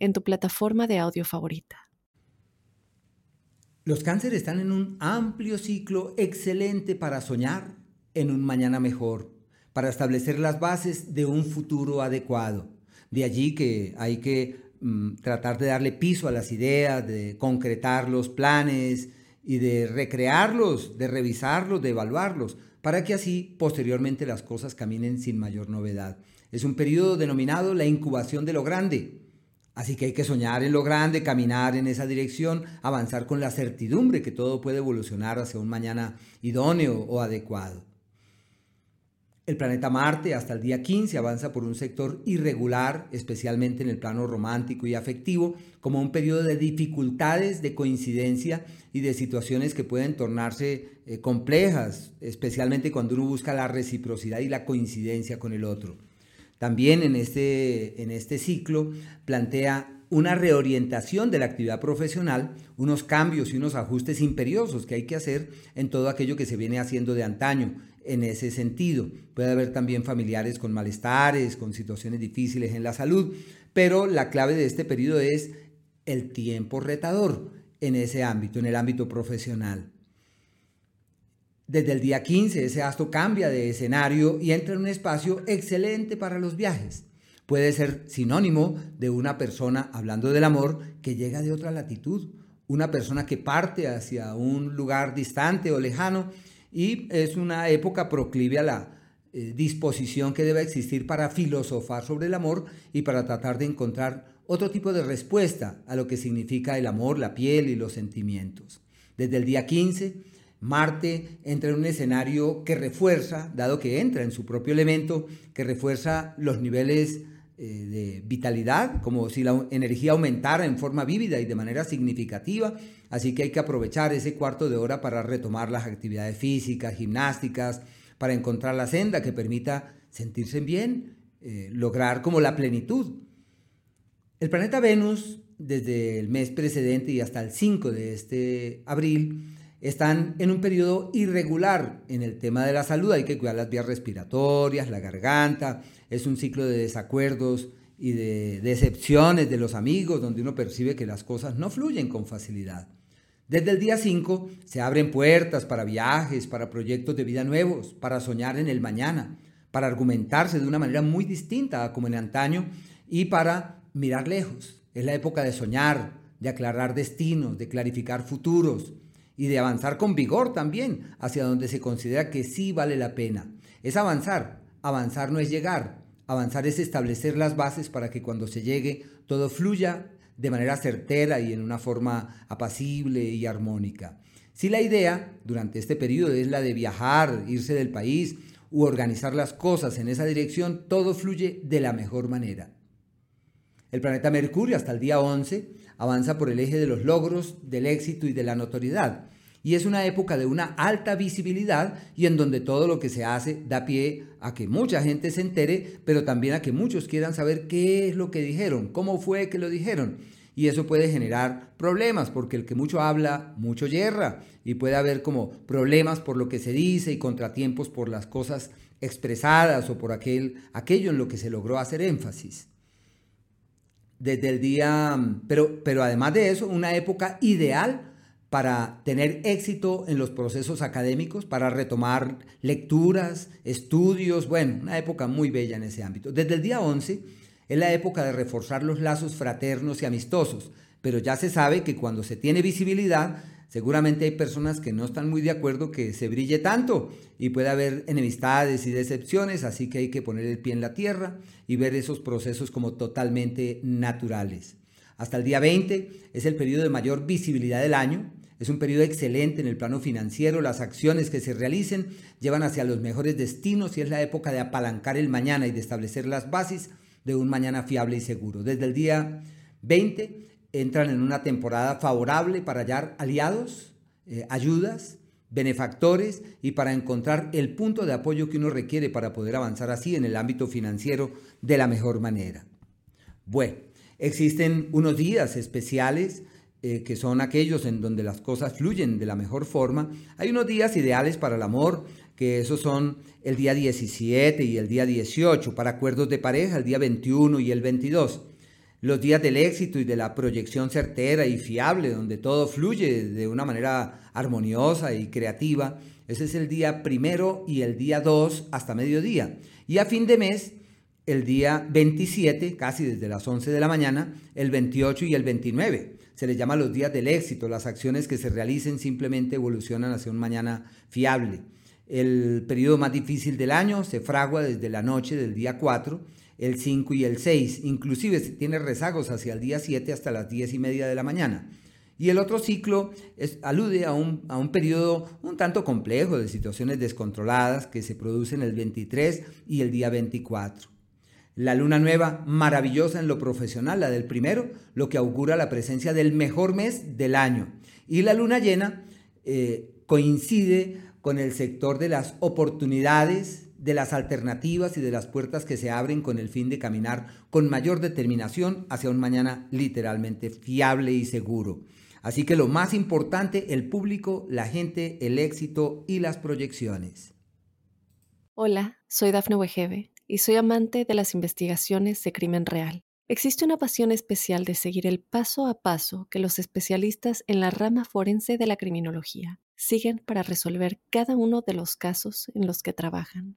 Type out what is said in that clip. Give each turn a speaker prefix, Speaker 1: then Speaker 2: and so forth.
Speaker 1: en tu plataforma de audio favorita.
Speaker 2: Los cánceres están en un amplio ciclo excelente para soñar en un mañana mejor, para establecer las bases de un futuro adecuado. De allí que hay que mm, tratar de darle piso a las ideas, de concretar los planes y de recrearlos, de revisarlos, de evaluarlos, para que así posteriormente las cosas caminen sin mayor novedad. Es un periodo denominado la incubación de lo grande Así que hay que soñar en lo grande, caminar en esa dirección, avanzar con la certidumbre que todo puede evolucionar hacia un mañana idóneo o adecuado. El planeta Marte hasta el día 15 avanza por un sector irregular, especialmente en el plano romántico y afectivo, como un periodo de dificultades, de coincidencia y de situaciones que pueden tornarse eh, complejas, especialmente cuando uno busca la reciprocidad y la coincidencia con el otro. También en este, en este ciclo plantea una reorientación de la actividad profesional, unos cambios y unos ajustes imperiosos que hay que hacer en todo aquello que se viene haciendo de antaño en ese sentido. Puede haber también familiares con malestares, con situaciones difíciles en la salud, pero la clave de este periodo es el tiempo retador en ese ámbito, en el ámbito profesional. Desde el día 15 ese astro cambia de escenario y entra en un espacio excelente para los viajes. Puede ser sinónimo de una persona, hablando del amor, que llega de otra latitud, una persona que parte hacia un lugar distante o lejano y es una época proclive a la eh, disposición que debe existir para filosofar sobre el amor y para tratar de encontrar otro tipo de respuesta a lo que significa el amor, la piel y los sentimientos. Desde el día 15 Marte entra en un escenario que refuerza, dado que entra en su propio elemento, que refuerza los niveles eh, de vitalidad, como si la energía aumentara en forma vívida y de manera significativa. Así que hay que aprovechar ese cuarto de hora para retomar las actividades físicas, gimnásticas, para encontrar la senda que permita sentirse bien, eh, lograr como la plenitud. El planeta Venus, desde el mes precedente y hasta el 5 de este abril, están en un periodo irregular en el tema de la salud. Hay que cuidar las vías respiratorias, la garganta. Es un ciclo de desacuerdos y de decepciones de los amigos, donde uno percibe que las cosas no fluyen con facilidad. Desde el día 5 se abren puertas para viajes, para proyectos de vida nuevos, para soñar en el mañana, para argumentarse de una manera muy distinta a como en antaño y para mirar lejos. Es la época de soñar, de aclarar destinos, de clarificar futuros, y de avanzar con vigor también hacia donde se considera que sí vale la pena. Es avanzar, avanzar no es llegar, avanzar es establecer las bases para que cuando se llegue todo fluya de manera certera y en una forma apacible y armónica. Si la idea durante este periodo es la de viajar, irse del país u organizar las cosas en esa dirección, todo fluye de la mejor manera. El planeta Mercurio hasta el día 11 avanza por el eje de los logros, del éxito y de la notoriedad. Y es una época de una alta visibilidad y en donde todo lo que se hace da pie a que mucha gente se entere, pero también a que muchos quieran saber qué es lo que dijeron, cómo fue que lo dijeron. Y eso puede generar problemas, porque el que mucho habla, mucho yerra. Y puede haber como problemas por lo que se dice y contratiempos por las cosas expresadas o por aquel, aquello en lo que se logró hacer énfasis desde el día, pero, pero además de eso, una época ideal para tener éxito en los procesos académicos, para retomar lecturas, estudios, bueno, una época muy bella en ese ámbito. Desde el día 11 es la época de reforzar los lazos fraternos y amistosos, pero ya se sabe que cuando se tiene visibilidad, Seguramente hay personas que no están muy de acuerdo que se brille tanto y puede haber enemistades y decepciones, así que hay que poner el pie en la tierra y ver esos procesos como totalmente naturales. Hasta el día 20 es el periodo de mayor visibilidad del año. Es un periodo excelente en el plano financiero. Las acciones que se realicen llevan hacia los mejores destinos y es la época de apalancar el mañana y de establecer las bases de un mañana fiable y seguro. Desde el día 20 entran en una temporada favorable para hallar aliados, eh, ayudas, benefactores y para encontrar el punto de apoyo que uno requiere para poder avanzar así en el ámbito financiero de la mejor manera. Bueno, existen unos días especiales eh, que son aquellos en donde las cosas fluyen de la mejor forma. Hay unos días ideales para el amor, que esos son el día 17 y el día 18, para acuerdos de pareja, el día 21 y el 22 los días del éxito y de la proyección certera y fiable, donde todo fluye de una manera armoniosa y creativa. Ese es el día primero y el día 2 hasta mediodía. Y a fin de mes, el día 27, casi desde las 11 de la mañana, el 28 y el 29. Se les llama los días del éxito. Las acciones que se realicen simplemente evolucionan hacia un mañana fiable. El periodo más difícil del año se fragua desde la noche del día 4 el 5 y el 6, inclusive tiene rezagos hacia el día 7 hasta las 10 y media de la mañana. Y el otro ciclo alude a un, a un periodo un tanto complejo de situaciones descontroladas que se producen el 23 y el día 24. La luna nueva, maravillosa en lo profesional, la del primero, lo que augura la presencia del mejor mes del año. Y la luna llena eh, coincide con el sector de las oportunidades, de las alternativas y de las puertas que se abren con el fin de caminar con mayor determinación hacia un mañana literalmente fiable y seguro. Así que lo más importante, el público, la gente, el éxito y las proyecciones.
Speaker 1: Hola, soy Dafne Wegebe y soy amante de las investigaciones de crimen real. Existe una pasión especial de seguir el paso a paso que los especialistas en la rama forense de la criminología siguen para resolver cada uno de los casos en los que trabajan.